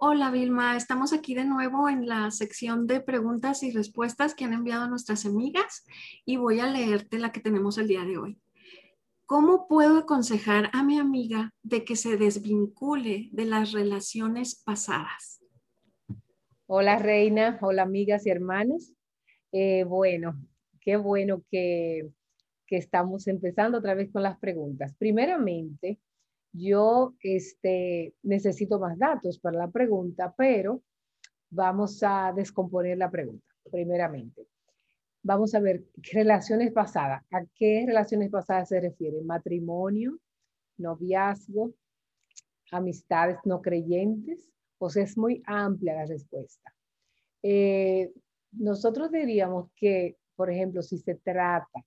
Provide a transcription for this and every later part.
Hola Vilma, estamos aquí de nuevo en la sección de preguntas y respuestas que han enviado nuestras amigas y voy a leerte la que tenemos el día de hoy. ¿Cómo puedo aconsejar a mi amiga de que se desvincule de las relaciones pasadas? Hola Reina, hola amigas y hermanas. Eh, bueno, qué bueno que, que estamos empezando otra vez con las preguntas. Primeramente, yo este, necesito más datos para la pregunta, pero vamos a descomponer la pregunta, primeramente. Vamos a ver relaciones pasadas. ¿A qué relaciones pasadas se refiere? Matrimonio, noviazgo, amistades no creyentes. Pues es muy amplia la respuesta. Eh, nosotros diríamos que, por ejemplo, si se trata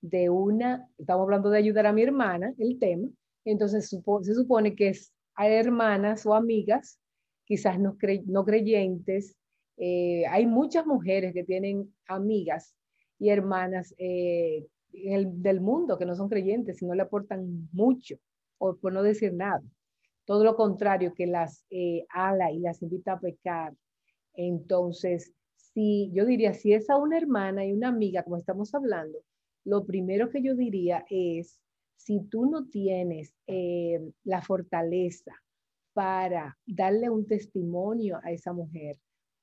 de una, estamos hablando de ayudar a mi hermana, el tema, entonces se supone que es, hay hermanas o amigas, quizás no, no creyentes. Eh, hay muchas mujeres que tienen amigas y hermanas eh, del mundo que no son creyentes y no le aportan mucho, o por no decir nada. Todo lo contrario, que las eh, ala y las invita a pecar. Entonces, si yo diría, si es a una hermana y una amiga, como estamos hablando, lo primero que yo diría es si tú no tienes eh, la fortaleza para darle un testimonio a esa mujer,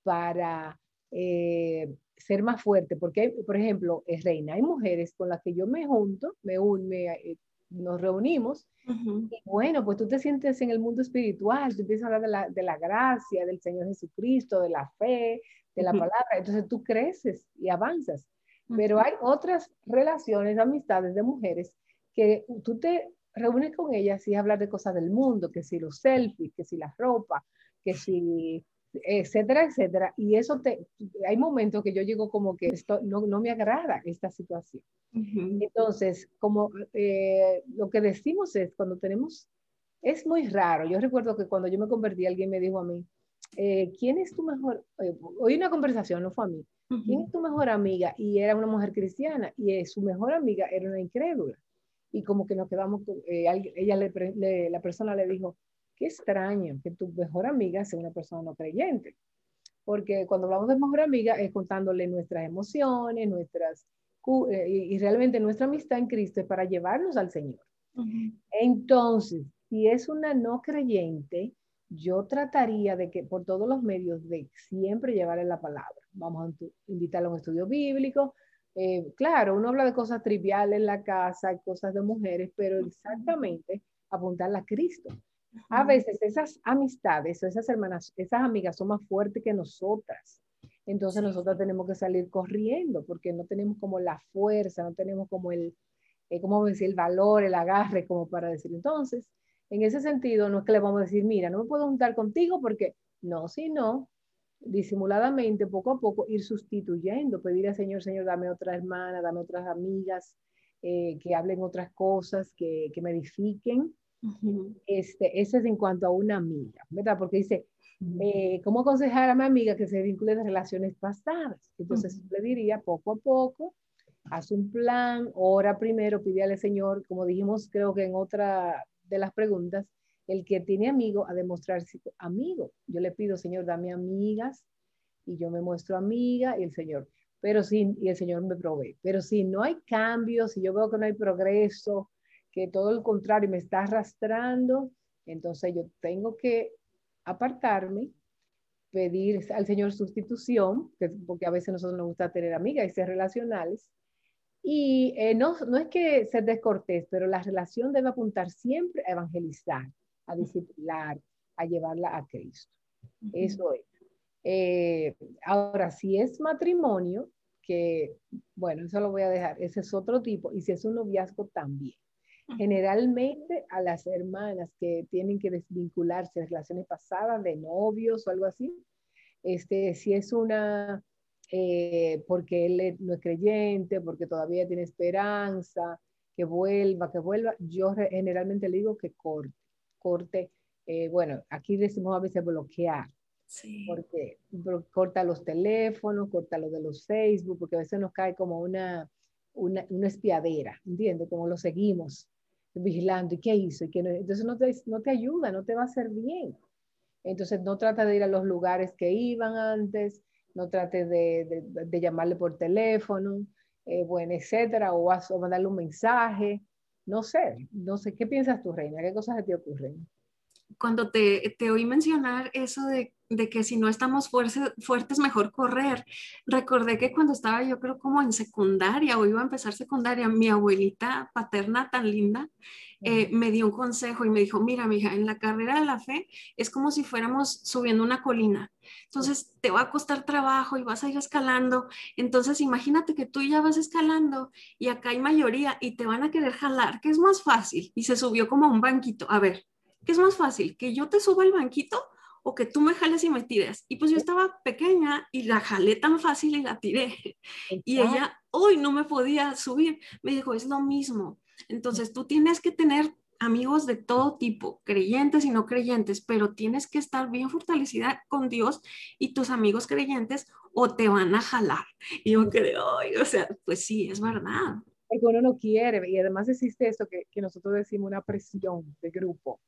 para eh, ser más fuerte, porque, por ejemplo, es reina, hay mujeres con las que yo me junto, me, me eh, nos reunimos, y bueno, pues tú te sientes en el mundo espiritual, tú empiezas a hablar de la, de la gracia, del Señor Jesucristo, de la fe, de la palabra, entonces tú creces y avanzas. Pero hay otras relaciones, amistades de mujeres que tú te reúnes con ellas y hablas de cosas del mundo, que si los selfies, que si la ropa, que si etcétera, etcétera. Y eso te, hay momentos que yo llego como que esto no, no me agrada esta situación. Entonces, como eh, lo que decimos es, cuando tenemos, es muy raro. Yo recuerdo que cuando yo me convertí, alguien me dijo a mí, eh, ¿quién es tu mejor? Hoy una conversación, no fue a mí. ¿Quién es tu mejor amiga? Y era una mujer cristiana y su mejor amiga era una incrédula y como que nos quedamos, eh, ella le, la persona le dijo, qué extraño que tu mejor amiga sea una persona no creyente, porque cuando hablamos de mejor amiga es contándole nuestras emociones, nuestras, eh, y, realmente nuestra amistad en Cristo es para llevarnos al Señor. Entonces, si es una no creyente, yo trataría de que por todos los medios de siempre llevarle la palabra. Vamos a invitarla a un estudio bíblico, eh, claro, uno habla de cosas triviales en la casa, cosas de mujeres, pero exactamente apuntarla a Cristo. A veces esas amistades, esas hermanas, esas amigas son más fuertes que nosotras. Entonces nosotras tenemos que salir corriendo porque no tenemos como la fuerza, no tenemos como el, eh, ¿cómo decir? El valor, el agarre como para decir. Entonces, en ese sentido, no es que le vamos a decir, mira, no me puedo juntar contigo porque no, si no, disimuladamente, poco a poco, ir sustituyendo, pedir al Señor, Señor, dame otra hermana, dame otras amigas, eh, que hablen otras cosas, que, que me edifiquen. este, ese es en cuanto a una amiga, ¿verdad? Porque dice, eh, ¿cómo aconsejar a mi amiga que se vincule de relaciones pasadas? Entonces le diría, poco a poco, haz un plan, ora primero, pide al Señor, como dijimos creo que en otra de las preguntas, el que tiene amigo a demostrarse amigo. Yo le pido, Señor, dame amigas y yo me muestro amiga y el Señor, pero si, y el Señor me provee. Pero si no hay cambios, si yo veo que no hay progreso, que todo el contrario me está arrastrando, entonces yo tengo que apartarme, pedir al Señor sustitución, porque a veces nosotros nos gusta tener amigas y ser relacionales. Y eh, no, no es que ser descortés, pero la relación debe apuntar siempre a evangelizar, a disciplinar, a llevarla a Cristo. Eso es. Eh, ahora, si es matrimonio, que, bueno, eso lo voy a dejar, ese es otro tipo, y si es un noviazgo también. Generalmente a las hermanas que tienen que desvincularse de relaciones pasadas, de novios o algo así, este, si es una, eh, porque él no es creyente, porque todavía tiene esperanza, que vuelva, que vuelva, yo generalmente le digo que corte corte, eh, bueno, aquí decimos a veces bloquear, sí. porque corta los teléfonos, corta lo de los Facebook, porque a veces nos cae como una, una, una espiadera, ¿entiendes? Como lo seguimos vigilando, ¿y qué hizo? ¿Y qué no? Entonces no te, no te ayuda, no te va a hacer bien. Entonces no trata de ir a los lugares que iban antes, no trate de, de, llamarle por teléfono, eh, bueno, etcétera, o, o mandarle un mensaje. No sé, no sé, ¿qué piensas tú, Reina? ¿Qué cosas te ocurren? Cuando te, te oí mencionar eso de de que si no estamos fuertes, mejor correr. Recordé que cuando estaba yo creo como en secundaria o iba a empezar secundaria, mi abuelita paterna tan linda eh, me dio un consejo y me dijo, mira, mija, en la carrera de la fe es como si fuéramos subiendo una colina. Entonces te va a costar trabajo y vas a ir escalando. Entonces imagínate que tú ya vas escalando y acá hay mayoría y te van a querer jalar, que es más fácil. Y se subió como a un banquito. A ver, ¿qué es más fácil? ¿Que yo te suba al banquito o que tú me jales y me tires. Y pues yo estaba pequeña y la jalé tan fácil y la tiré. Y ella hoy no me podía subir. Me dijo, es lo mismo. Entonces tú tienes que tener amigos de todo tipo, creyentes y no creyentes, pero tienes que estar bien fortalecida con Dios y tus amigos creyentes o te van a jalar. Y yo creo, o sea, pues sí, es verdad. Porque uno no quiere, y además existe eso que, que nosotros decimos una presión de grupo,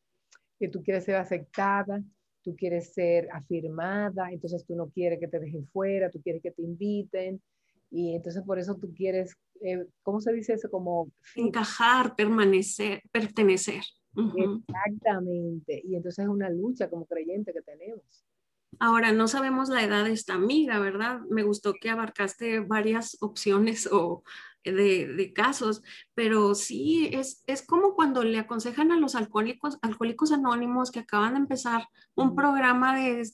que tú quieres ser aceptada, tú quieres ser afirmada, entonces tú no quieres que te dejen fuera, tú quieres que te inviten, y entonces por eso tú quieres, eh, ¿cómo se dice eso? Como encajar, permanecer, pertenecer. Exactamente, y entonces es una lucha como creyente que tenemos. Ahora, no sabemos la edad de esta amiga, ¿verdad? Me gustó que abarcaste varias opciones o de, casos, pero sí, es, es, como cuando le aconsejan a los alcohólicos, alcohólicos anónimos que acaban de empezar un programa de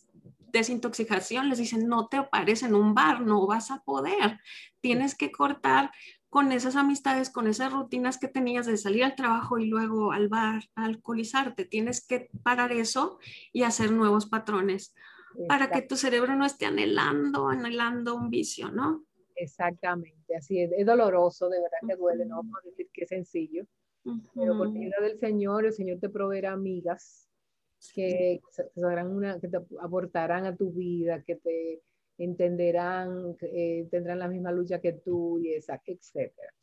desintoxicación, les dicen, no te pares en un bar, no vas a poder, tienes que cortar con esas amistades, con esas rutinas que tenías de salir al trabajo y luego al bar, alcoholizarte, tienes que parar eso y hacer nuevos patrones para que tu cerebro no esté anhelando, anhelando un vicio, ¿no? Exactamente, así es, es doloroso, de verdad que duele, no vamos a decir que es sencillo, pero por ayuda del Señor, el Señor te proveerá amigas que, una, que te aportarán a tu vida, que te entenderán, eh, tendrán la misma lucha que tú y esa, etcétera.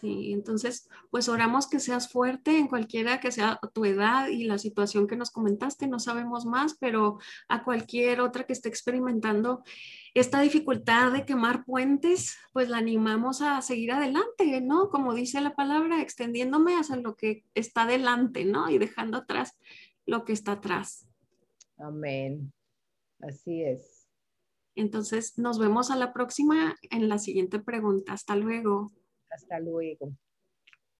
Sí, entonces, pues oramos que seas fuerte en cualquiera que sea tu edad y la situación que nos comentaste, no sabemos más, pero a cualquier otra que esté experimentando esta dificultad de quemar puentes, pues la animamos a seguir adelante, ¿no? Como dice la palabra, extendiéndome hacia lo que está delante, ¿no? Y dejando atrás lo que está atrás. Amén. Así es. Entonces, nos vemos a la próxima en la siguiente pregunta. Hasta luego. Hasta luego.